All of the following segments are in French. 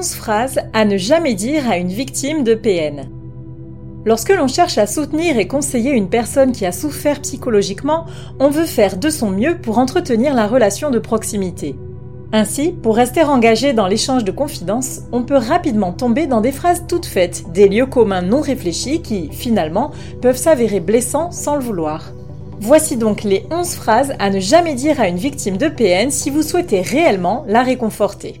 11 phrases à ne jamais dire à une victime de PN. Lorsque l'on cherche à soutenir et conseiller une personne qui a souffert psychologiquement, on veut faire de son mieux pour entretenir la relation de proximité. Ainsi, pour rester engagé dans l'échange de confidences, on peut rapidement tomber dans des phrases toutes faites, des lieux communs non réfléchis qui, finalement, peuvent s'avérer blessants sans le vouloir. Voici donc les 11 phrases à ne jamais dire à une victime de PN si vous souhaitez réellement la réconforter.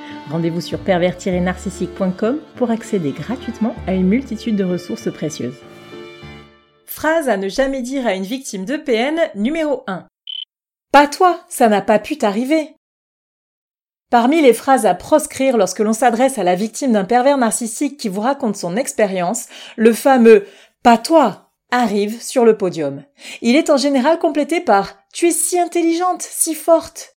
Rendez-vous sur pervers-narcissique.com pour accéder gratuitement à une multitude de ressources précieuses. Phrase à ne jamais dire à une victime de PN numéro 1. Pas toi, ça n'a pas pu t'arriver. Parmi les phrases à proscrire lorsque l'on s'adresse à la victime d'un pervers narcissique qui vous raconte son expérience, le fameux pas toi arrive sur le podium. Il est en général complété par tu es si intelligente, si forte.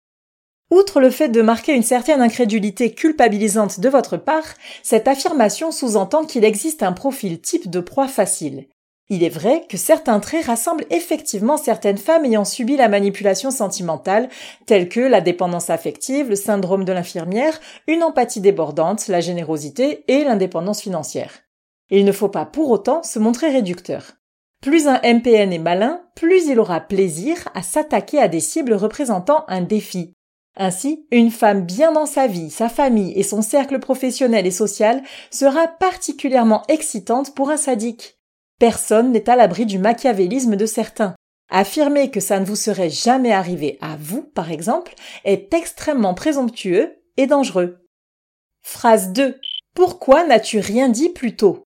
Outre le fait de marquer une certaine incrédulité culpabilisante de votre part, cette affirmation sous-entend qu'il existe un profil type de proie facile. Il est vrai que certains traits rassemblent effectivement certaines femmes ayant subi la manipulation sentimentale, telles que la dépendance affective, le syndrome de l'infirmière, une empathie débordante, la générosité et l'indépendance financière. Il ne faut pas pour autant se montrer réducteur. Plus un MPN est malin, plus il aura plaisir à s'attaquer à des cibles représentant un défi, ainsi, une femme bien dans sa vie, sa famille et son cercle professionnel et social sera particulièrement excitante pour un sadique. Personne n'est à l'abri du machiavélisme de certains. Affirmer que ça ne vous serait jamais arrivé à vous, par exemple, est extrêmement présomptueux et dangereux. Phrase 2. Pourquoi n'as-tu rien dit plus tôt?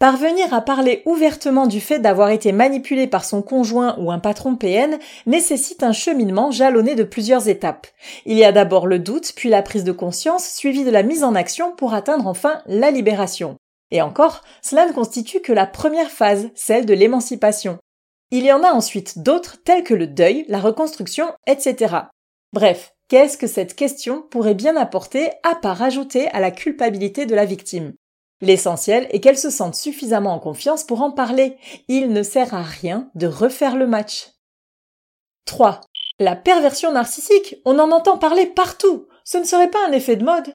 Parvenir à parler ouvertement du fait d'avoir été manipulé par son conjoint ou un patron PN nécessite un cheminement jalonné de plusieurs étapes. Il y a d'abord le doute, puis la prise de conscience, suivie de la mise en action pour atteindre enfin la libération. Et encore, cela ne constitue que la première phase, celle de l'émancipation. Il y en a ensuite d'autres telles que le deuil, la reconstruction, etc. Bref, qu'est-ce que cette question pourrait bien apporter à part ajouter à la culpabilité de la victime? L'essentiel est qu'elle se sente suffisamment en confiance pour en parler. Il ne sert à rien de refaire le match. 3. La perversion narcissique, on en entend parler partout. Ce ne serait pas un effet de mode?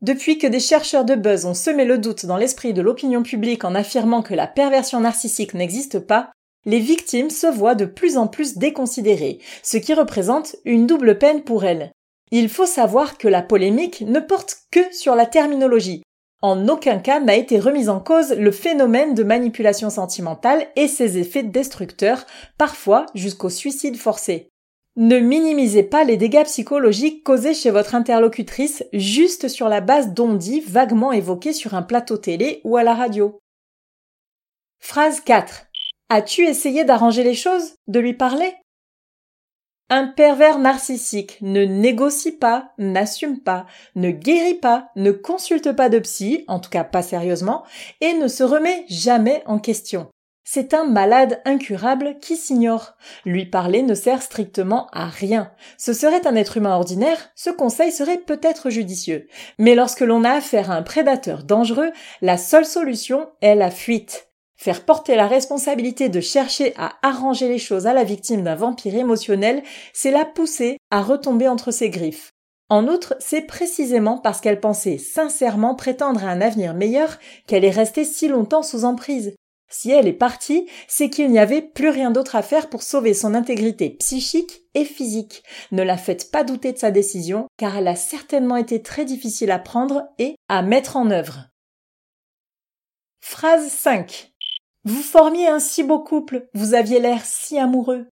Depuis que des chercheurs de buzz ont semé le doute dans l'esprit de l'opinion publique en affirmant que la perversion narcissique n'existe pas, les victimes se voient de plus en plus déconsidérées, ce qui représente une double peine pour elles. Il faut savoir que la polémique ne porte que sur la terminologie, en aucun cas n'a été remis en cause le phénomène de manipulation sentimentale et ses effets destructeurs, parfois jusqu'au suicide forcé. Ne minimisez pas les dégâts psychologiques causés chez votre interlocutrice juste sur la base d'ondits vaguement évoqués sur un plateau télé ou à la radio. Phrase 4. As-tu essayé d'arranger les choses? De lui parler? Un pervers narcissique ne négocie pas, n'assume pas, ne guérit pas, ne consulte pas de psy, en tout cas pas sérieusement, et ne se remet jamais en question. C'est un malade incurable qui s'ignore. Lui parler ne sert strictement à rien. Ce serait un être humain ordinaire, ce conseil serait peut-être judicieux. Mais lorsque l'on a affaire à un prédateur dangereux, la seule solution est la fuite. Faire porter la responsabilité de chercher à arranger les choses à la victime d'un vampire émotionnel, c'est la pousser à retomber entre ses griffes. En outre, c'est précisément parce qu'elle pensait sincèrement prétendre à un avenir meilleur qu'elle est restée si longtemps sous emprise. Si elle est partie, c'est qu'il n'y avait plus rien d'autre à faire pour sauver son intégrité psychique et physique. Ne la faites pas douter de sa décision, car elle a certainement été très difficile à prendre et à mettre en œuvre. Phrase 5. Vous formiez un si beau couple, vous aviez l'air si amoureux.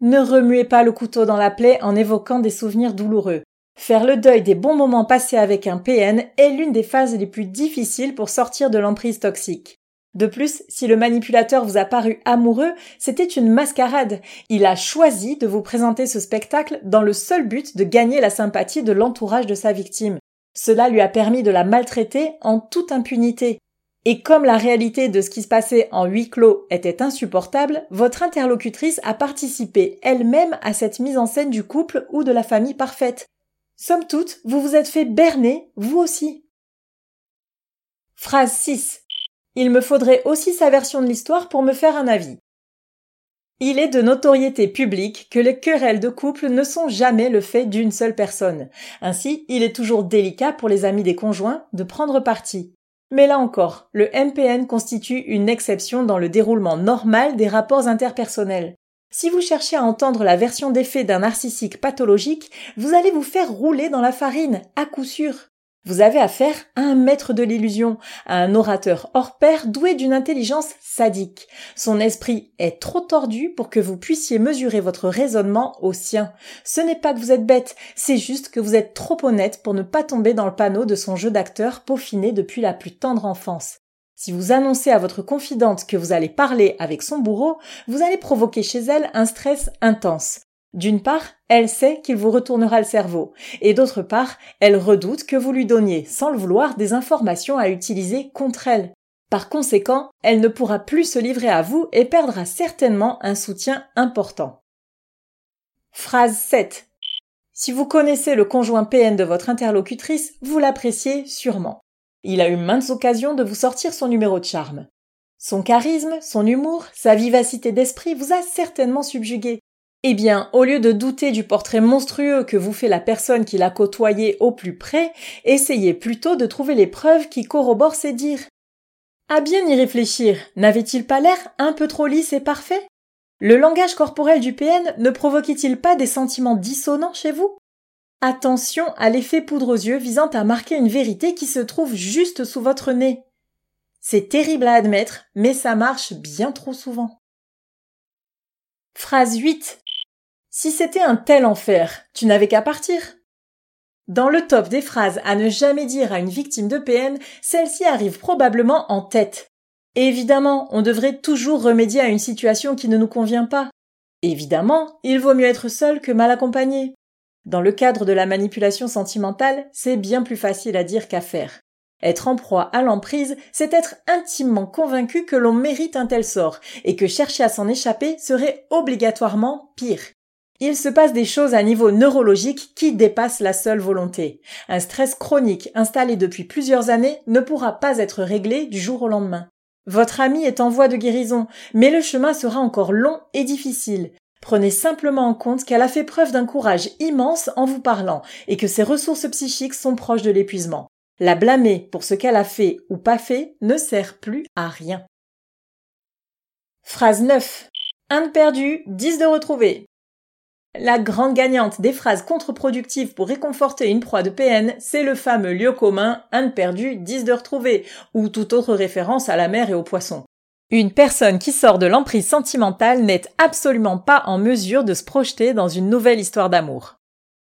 Ne remuez pas le couteau dans la plaie en évoquant des souvenirs douloureux. Faire le deuil des bons moments passés avec un PN est l'une des phases les plus difficiles pour sortir de l'emprise toxique. De plus, si le manipulateur vous a paru amoureux, c'était une mascarade. Il a choisi de vous présenter ce spectacle dans le seul but de gagner la sympathie de l'entourage de sa victime. Cela lui a permis de la maltraiter en toute impunité. Et comme la réalité de ce qui se passait en huis clos était insupportable, votre interlocutrice a participé elle-même à cette mise en scène du couple ou de la famille parfaite. Somme toute, vous vous êtes fait berner, vous aussi. Phrase 6. Il me faudrait aussi sa version de l'histoire pour me faire un avis. Il est de notoriété publique que les querelles de couple ne sont jamais le fait d'une seule personne. Ainsi, il est toujours délicat pour les amis des conjoints de prendre parti. Mais là encore, le MPN constitue une exception dans le déroulement normal des rapports interpersonnels. Si vous cherchez à entendre la version des faits d'un narcissique pathologique, vous allez vous faire rouler dans la farine, à coup sûr. Vous avez affaire à un maître de l'illusion, à un orateur hors pair doué d'une intelligence sadique. Son esprit est trop tordu pour que vous puissiez mesurer votre raisonnement au sien. Ce n'est pas que vous êtes bête, c'est juste que vous êtes trop honnête pour ne pas tomber dans le panneau de son jeu d'acteur peaufiné depuis la plus tendre enfance. Si vous annoncez à votre confidente que vous allez parler avec son bourreau, vous allez provoquer chez elle un stress intense. D'une part, elle sait qu'il vous retournera le cerveau, et d'autre part, elle redoute que vous lui donniez, sans le vouloir, des informations à utiliser contre elle. Par conséquent, elle ne pourra plus se livrer à vous et perdra certainement un soutien important. Phrase 7. Si vous connaissez le conjoint PN de votre interlocutrice, vous l'appréciez sûrement. Il a eu maintes occasions de vous sortir son numéro de charme. Son charisme, son humour, sa vivacité d'esprit vous a certainement subjugué, eh bien, au lieu de douter du portrait monstrueux que vous fait la personne qui l'a côtoyé au plus près, essayez plutôt de trouver les preuves qui corroborent ses dires. À bien y réfléchir, n'avait-il pas l'air un peu trop lisse et parfait? Le langage corporel du PN ne provoquait-il pas des sentiments dissonants chez vous? Attention à l'effet poudre aux yeux visant à marquer une vérité qui se trouve juste sous votre nez. C'est terrible à admettre, mais ça marche bien trop souvent. Phrase 8. Si c'était un tel enfer, tu n'avais qu'à partir. Dans le top des phrases à ne jamais dire à une victime de PN, celle-ci arrive probablement en tête. évidemment, on devrait toujours remédier à une situation qui ne nous convient pas. Évidemment, il vaut mieux être seul que mal accompagné. Dans le cadre de la manipulation sentimentale, c'est bien plus facile à dire qu'à faire. Être en proie à l'emprise, c'est être intimement convaincu que l'on mérite un tel sort, et que chercher à s'en échapper serait obligatoirement pire. Il se passe des choses à niveau neurologique qui dépassent la seule volonté. Un stress chronique installé depuis plusieurs années ne pourra pas être réglé du jour au lendemain. Votre ami est en voie de guérison, mais le chemin sera encore long et difficile. Prenez simplement en compte qu'elle a fait preuve d'un courage immense en vous parlant et que ses ressources psychiques sont proches de l'épuisement. La blâmer pour ce qu'elle a fait ou pas fait ne sert plus à rien. Phrase 9. Un de perdu, 10 de retrouvé. La grande gagnante des phrases contre-productives pour réconforter une proie de PN, c'est le fameux lieu commun un perdu, 10 de retrouvé, ou toute autre référence à la mer et aux poissons. Une personne qui sort de l'emprise sentimentale n'est absolument pas en mesure de se projeter dans une nouvelle histoire d'amour.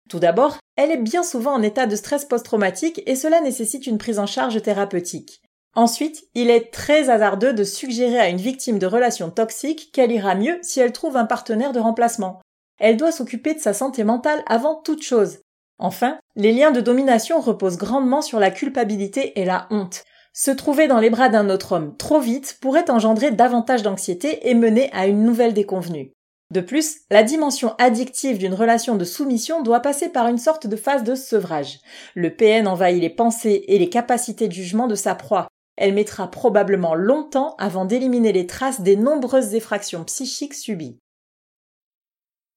Tout d'abord, elle est bien souvent en état de stress post-traumatique et cela nécessite une prise en charge thérapeutique. Ensuite, il est très hasardeux de suggérer à une victime de relations toxiques qu'elle ira mieux si elle trouve un partenaire de remplacement elle doit s'occuper de sa santé mentale avant toute chose. Enfin, les liens de domination reposent grandement sur la culpabilité et la honte. Se trouver dans les bras d'un autre homme trop vite pourrait engendrer davantage d'anxiété et mener à une nouvelle déconvenue. De plus, la dimension addictive d'une relation de soumission doit passer par une sorte de phase de sevrage. Le PN envahit les pensées et les capacités de jugement de sa proie. Elle mettra probablement longtemps avant d'éliminer les traces des nombreuses effractions psychiques subies.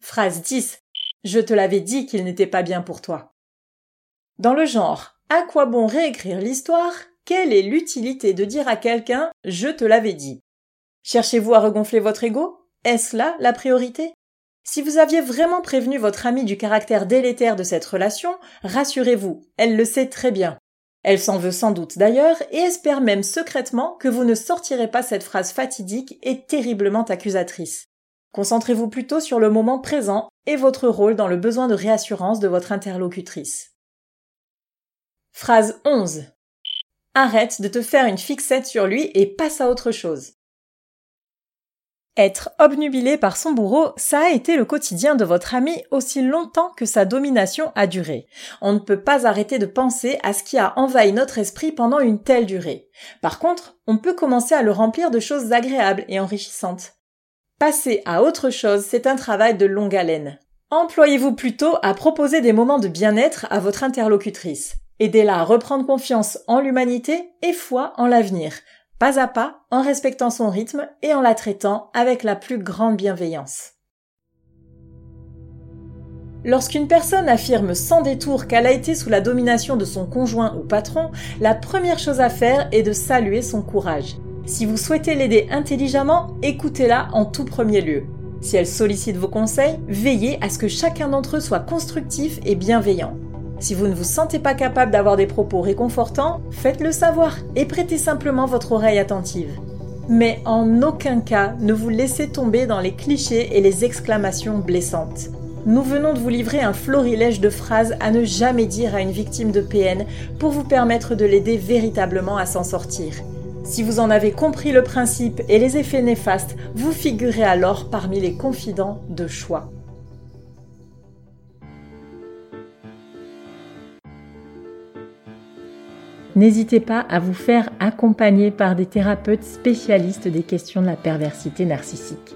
Phrase 10. Je te l'avais dit qu'il n'était pas bien pour toi. Dans le genre, à quoi bon réécrire l'histoire? Quelle est l'utilité de dire à quelqu'un je te l'avais dit? Cherchez-vous à regonfler votre ego? Est-ce là la priorité? Si vous aviez vraiment prévenu votre amie du caractère délétère de cette relation, rassurez-vous, elle le sait très bien. Elle s'en veut sans doute d'ailleurs et espère même secrètement que vous ne sortirez pas cette phrase fatidique et terriblement accusatrice. Concentrez-vous plutôt sur le moment présent et votre rôle dans le besoin de réassurance de votre interlocutrice. Phrase 11. Arrête de te faire une fixette sur lui et passe à autre chose. Être obnubilé par son bourreau, ça a été le quotidien de votre ami aussi longtemps que sa domination a duré. On ne peut pas arrêter de penser à ce qui a envahi notre esprit pendant une telle durée. Par contre, on peut commencer à le remplir de choses agréables et enrichissantes. Passer à autre chose, c'est un travail de longue haleine. Employez-vous plutôt à proposer des moments de bien-être à votre interlocutrice. Aidez-la à reprendre confiance en l'humanité et foi en l'avenir, pas à pas, en respectant son rythme et en la traitant avec la plus grande bienveillance. Lorsqu'une personne affirme sans détour qu'elle a été sous la domination de son conjoint ou patron, la première chose à faire est de saluer son courage. Si vous souhaitez l'aider intelligemment, écoutez-la en tout premier lieu. Si elle sollicite vos conseils, veillez à ce que chacun d'entre eux soit constructif et bienveillant. Si vous ne vous sentez pas capable d'avoir des propos réconfortants, faites-le savoir et prêtez simplement votre oreille attentive. Mais en aucun cas ne vous laissez tomber dans les clichés et les exclamations blessantes. Nous venons de vous livrer un florilège de phrases à ne jamais dire à une victime de PN pour vous permettre de l'aider véritablement à s'en sortir. Si vous en avez compris le principe et les effets néfastes, vous figurez alors parmi les confidents de choix. N'hésitez pas à vous faire accompagner par des thérapeutes spécialistes des questions de la perversité narcissique.